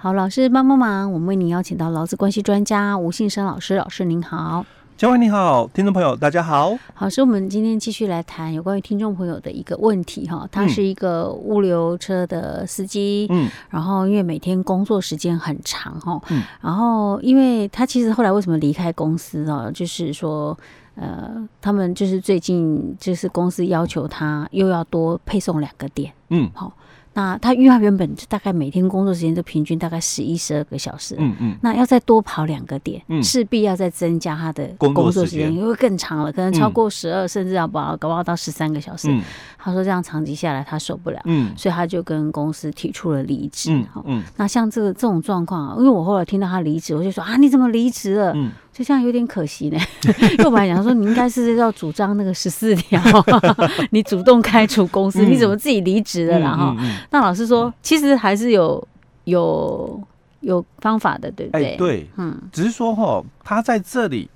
好，老师帮帮忙，我们为您邀请到劳资关系专家吴信生老师，老师您好。嘉惠你好，听众朋友大家好。好，是我们今天继续来谈有关于听众朋友的一个问题哈，他是一个物流车的司机，嗯，然后因为每天工作时间很长哈，嗯，然后因为他其实后来为什么离开公司啊？就是说，呃，他们就是最近就是公司要求他又要多配送两个点，嗯，好。那他因为他原本大概每天工作时间都平均大概十一十二个小时，嗯嗯，那要再多跑两个点，嗯，势必要再增加他的工作时间，因为更长了，可能超过十二，甚至要把搞不好到十三个小时。嗯，他说这样长期下来他受不了，嗯，所以他就跟公司提出了离职。嗯嗯，那像这个这种状况啊，因为我后来听到他离职，我就说啊，你怎么离职了？嗯。就这样有点可惜呢，因为我本来想说，你应该是要主张那个十四条，你主动开除公司，嗯、你怎么自己离职了？然后、嗯嗯嗯，那老师说，其实还是有有有方法的，对不对？欸、对，嗯，只是说哈，他在这里，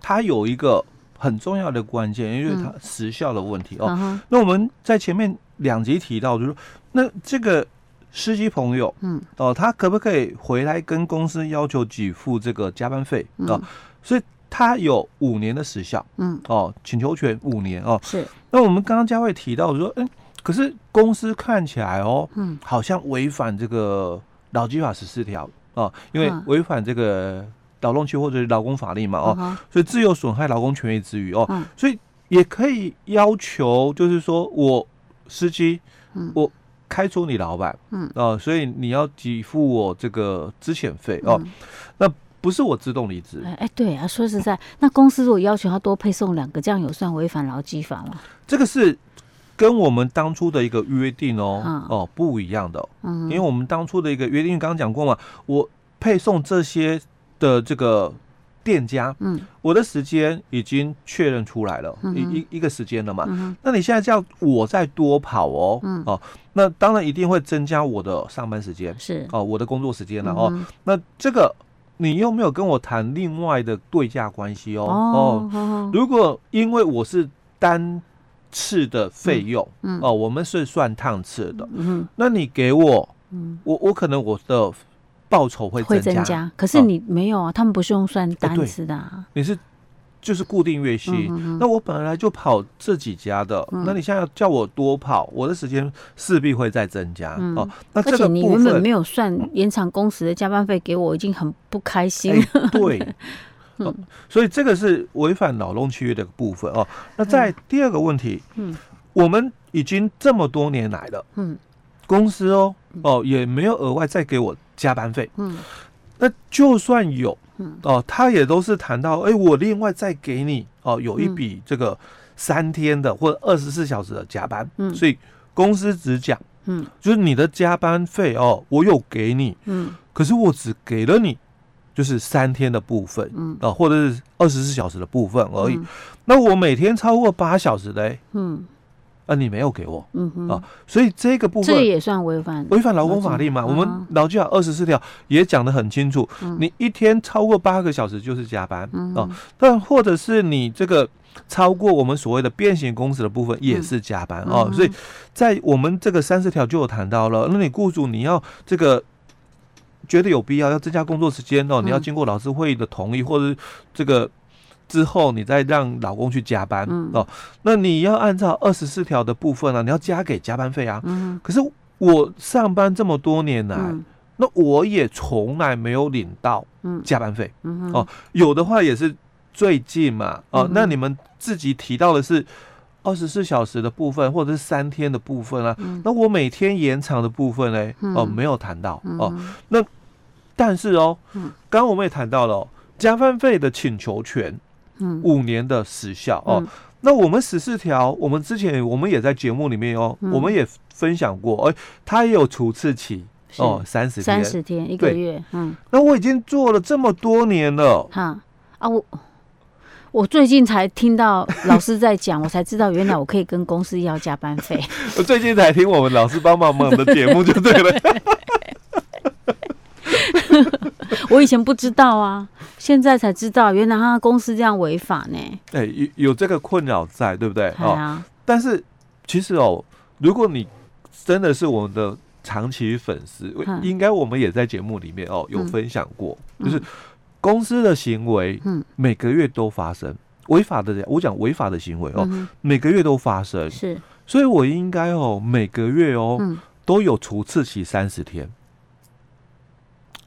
他有一个很重要的关键，因为他时效的问题、嗯、哦。那我们在前面两集提到，就是说，那这个。司机朋友，嗯，哦，他可不可以回来跟公司要求给付这个加班费？哦，所以他有五年的时效，嗯，哦，请求权五年哦。是。那我们刚刚嘉慧提到说，嗯，可是公司看起来哦，嗯，好像违反这个劳基法十四条哦，因为违反这个劳动区或者是劳工法令嘛，哦，所以自由损害劳工权益之余哦，所以也可以要求，就是说我司机，我。开除你老板，嗯哦，所以你要给付我这个资遣费哦，那不是我自动离职。哎，对啊，说实在，那公司如果要求他多配送两个，这样有算违反劳基法吗？这个是跟我们当初的一个约定哦，嗯、哦不一样的，嗯，因为我们当初的一个约定，刚刚讲过嘛，我配送这些的这个。店家，嗯，我的时间已经确认出来了，一一一个时间了嘛，嗯，那你现在叫我再多跑哦，嗯，哦，那当然一定会增加我的上班时间，是。哦，我的工作时间了哦，那这个你又没有跟我谈另外的对价关系哦，哦，哦，如果因为我是单次的费用，嗯，哦，我们是算趟次的，嗯，那你给我，嗯，我我可能我的。报酬会增加，增加，可是你没有啊？哦、他们不是用算单子的啊？你是就是固定月薪、嗯。那我本来就跑这几家的、嗯，那你现在要叫我多跑，我的时间势必会再增加、嗯、哦。那这个你原本没有算延长工时的加班费给我，已经很不开心对、所以这个是违反劳动契约的部分哦。那在第二个问题，嗯，我们已经这么多年来了，嗯，公司哦哦也没有额外再给我。加班费，嗯，那就算有，嗯，哦，他也都是谈到，哎、欸，我另外再给你，哦，有一笔这个三天的或者二十四小时的加班，嗯，所以公司只讲，嗯，就是你的加班费哦，我有给你，嗯，可是我只给了你就是三天的部分，嗯，啊，或者是二十四小时的部分而已，嗯、那我每天超过八小时的，嗯。啊，你没有给我，嗯哼，啊，所以这个部分这也算违反违反劳工法令嘛？我们劳基法二十四条也讲得很清楚，嗯，你一天超过八个小时就是加班，嗯，啊，但或者是你这个超过我们所谓的变形工时的部分也是加班，嗯，啊，所以在我们这个三十条就有谈到了，那你雇主你要这个觉得有必要要增加工作时间哦，你要经过劳资会议的同意或者这个。之后你再让老公去加班，嗯、哦，那你要按照二十四条的部分啊，你要加给加班费啊。嗯、可是我上班这么多年来，嗯、那我也从来没有领到加班费，嗯。哦，有的话也是最近嘛。哦，嗯、那你们自己提到的是二十四小时的部分，或者是三天的部分啊。嗯、那我每天延长的部分呢？哦，没有谈到。哦，那但是哦，刚刚我们也谈到了、哦、加班费的请求权。五年的时效哦，那我们十四条，我们之前我们也在节目里面哦，我们也分享过，哎，它也有除斥期哦，三十天，三十天一个月，嗯，那我已经做了这么多年了，哈啊，我我最近才听到老师在讲，我才知道原来我可以跟公司要加班费，我最近才听我们老师帮帮忙的节目就对了。我以前不知道啊，现在才知道，原来他公司这样违法呢。哎、欸，有有这个困扰在，对不对？啊、哦，但是其实哦，如果你真的是我们的长期粉丝，应该我们也在节目里面哦有分享过，嗯、就是公司的行为，嗯，每个月都发生违法的，我讲违法的行为哦，嗯、每个月都发生，是，所以我应该哦每个月哦、嗯、都有除斥期三十天。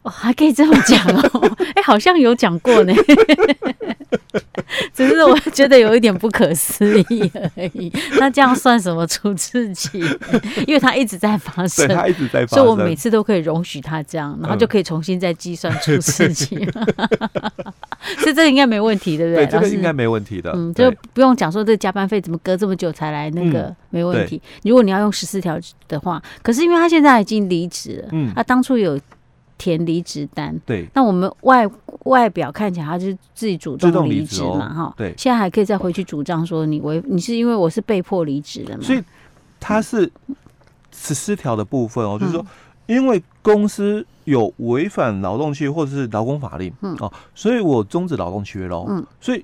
哦，还可以这么讲哦，哎、欸，好像有讲过呢，只是我觉得有一点不可思议而已。那这样算什么除斥期？因为它一直在发生，它一直在发生，所以我每次都可以容许它这样，然后就可以重新再计算除斥期。嗯、所以这个应该没问题，对不对？对，这个应该没问题的。嗯，就不用讲说这加班费怎么隔这么久才来，那个、嗯、没问题。如果你要用十四条的话，可是因为他现在已经离职了，嗯，他当初有。填离职单，对，那我们外外表看起来他就是自己主动离职嘛，哈、哦，对，现在还可以再回去主张说你违，你是因为我是被迫离职的嘛，所以他是十四条的部分哦，嗯、就是说因为公司有违反劳动契约或者是劳工法令，嗯。哦，所以我终止劳动契约喽，嗯，所以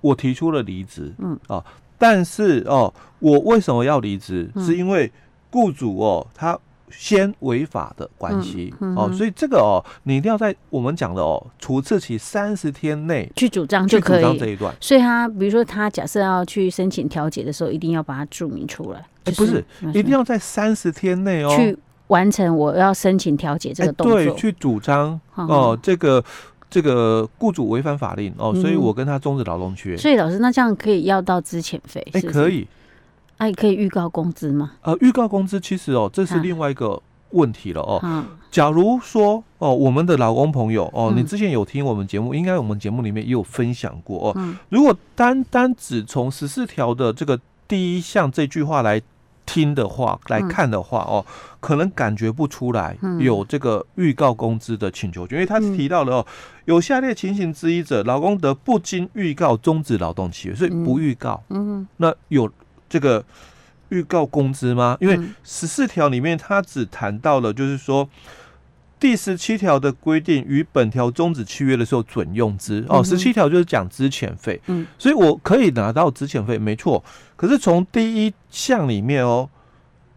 我提出了离职，嗯。哦，但是哦，我为什么要离职？嗯、是因为雇主哦他。先违法的关系、嗯嗯、哦，所以这个哦，你一定要在我们讲的哦，除斥期三十天内去主张就可以。这一段，所以他比如说他假设要去申请调解的时候，一定要把它注明出来。哎、就是欸，不是，一定要在三十天内哦，去完成我要申请调解这个动作。欸、对，去主张哦，这个这个雇主违反法令哦，所以我跟他终止劳动契约、嗯。所以老师，那这样可以要到资遣费？哎、欸，可以。哎、啊，可以预告工资吗？呃，预告工资其实哦，这是另外一个问题了哦。假如说哦，我们的老公朋友哦，你之前有听我们节目，应该我们节目里面也有分享过哦。如果单单只从十四条的这个第一项这句话来听的话，来看的话哦，可能感觉不出来有这个预告工资的请求权，因为他是提到了哦，有下列情形之一者，劳工得不经预告终止劳动契约，所以不预告。嗯，那有。这个预告工资吗？因为十四条里面他只谈到了，就是说第十七条的规定与本条终止契约的时候准用之哦。十七条就是讲资遣费，嗯，所以我可以拿到资遣费，没错。可是从第一项里面哦，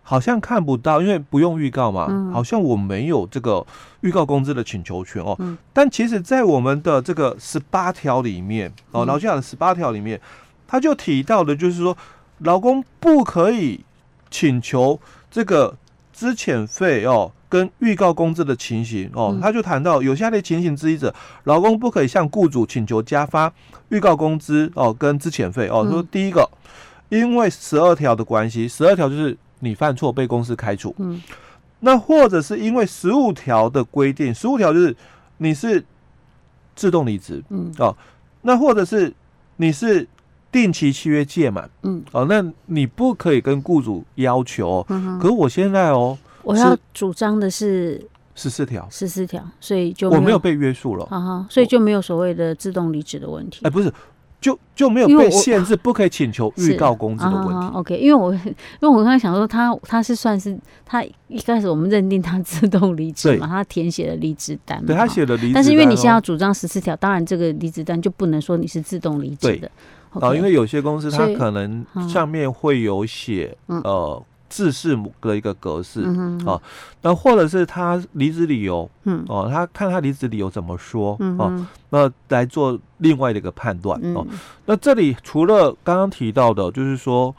好像看不到，因为不用预告嘛，好像我没有这个预告工资的请求权哦。但其实，在我们的这个十八条里面哦，劳基法的十八条里面，他就提到的，就是说。劳工不可以请求这个资遣费哦，跟预告工资的情形哦，他就谈到有下列情形之一者，老公不可以向雇主请求加发预告工资哦，跟资遣费哦。说第一个，因为十二条的关系，十二条就是你犯错被公司开除，嗯，那或者是因为十五条的规定，十五条就是你是自动离职，嗯哦，那或者是你是。定期契约届满，嗯，哦，那你不可以跟雇主要求，嗯，可是我现在哦，我要主张的是十四条，十四条，所以就我没有被约束了，啊哈，所以就没有所谓的自动离职的问题，哎，不是，就就没有被限制，不可以请求预告工资的问题。OK，因为我因为我刚才想说，他他是算是他一开始我们认定他自动离职嘛，他填写了离职单，对他写了离职单，但是因为你现在要主张十四条，当然这个离职单就不能说你是自动离职的。啊、哦，因为有些公司它可能上面会有写、嗯、呃制式的一个格式啊、那或者是他离职理由，嗯，哦，他看他离职理由怎么说，嗯、哦，那来做另外的一个判断、嗯、哦。那这里除了刚刚提到的，就是说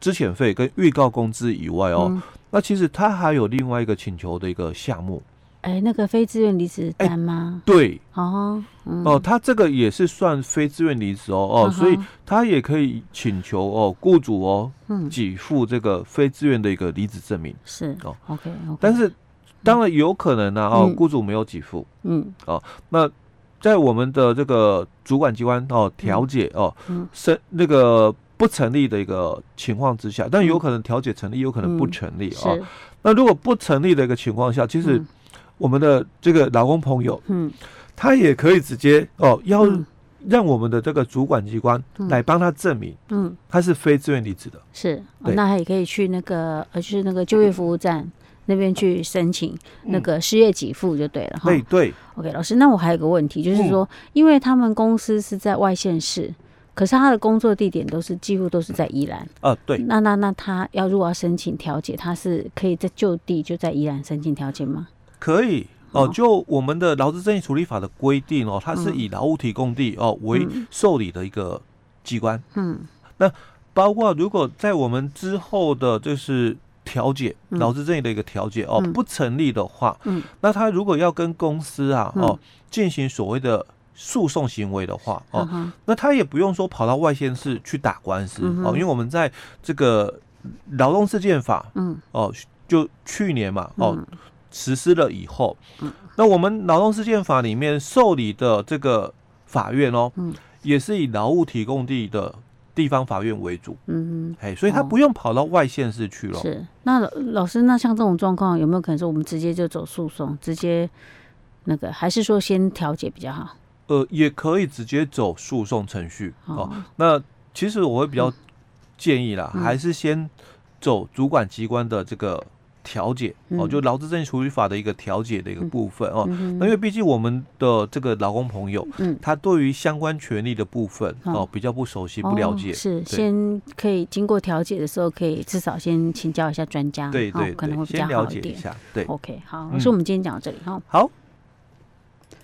资遣费跟预告工资以外哦、嗯，那其实他还有另外一个请求的一个项目。哎、欸，那个非自愿离职单吗？欸、对，哦，嗯、哦，他这个也是算非自愿离职哦，哦，所以他也可以请求哦，雇主哦，嗯，给付这个非自愿的一个离职证明。是哦，OK，, 但是当然有可能呢、啊，哦，雇主没有给付，嗯，哦，那在我们的这个主管机关哦调解哦，嗯，是那个不成立的一个情况之下，但有可能调解成立，有可能不成立哦。那如果不成立的一个情况下，其实。我们的这个劳工朋友，嗯，他也可以直接哦，要让我们的这个主管机关来帮他证明，嗯，他是非自愿离职的，是，哦、那他也可以去那个呃，就是那个就业服务站那边去申请那个失业给付就对了，对对。OK，老师，那我还有个问题，就是说，因为他们公司是在外县市。可是他的工作地点都是几乎都是在宜兰。呃，对。那那那他要如果要申请调解，他是可以在就地就在宜兰申请调解吗？可以哦。就我们的劳资争议处理法的规定哦，它是以劳务提供地哦为受理的一个机关。嗯。那包括如果在我们之后的就是调解劳资争议的一个调解哦不成立的话，嗯，那他如果要跟公司啊哦进行所谓的。诉讼行为的话，哦，那他也不用说跑到外县市去打官司哦，因为我们在这个劳动事件法，嗯，哦，就去年嘛，哦，实施了以后，那我们劳动事件法里面受理的这个法院哦，嗯。也是以劳务提供地的地方法院为主，嗯嗯，哎，所以他不用跑到外县市去了。是，那老师，那像这种状况有没有可能说我们直接就走诉讼，直接那个，还是说先调解比较好？呃，也可以直接走诉讼程序。哦。那其实我会比较建议啦，嗯、还是先走主管机关的这个调解、嗯、哦，就劳资争议处理法的一个调解的一个部分哦。那、嗯、因为毕竟我们的这个劳工朋友，嗯，他对于相关权利的部分、嗯、哦比较不熟悉、不了解，哦、是先可以经过调解的时候，可以至少先请教一下专家，对对，对，可能会比较好一点。对，OK，好，老师，我们今天讲到这里哈。好。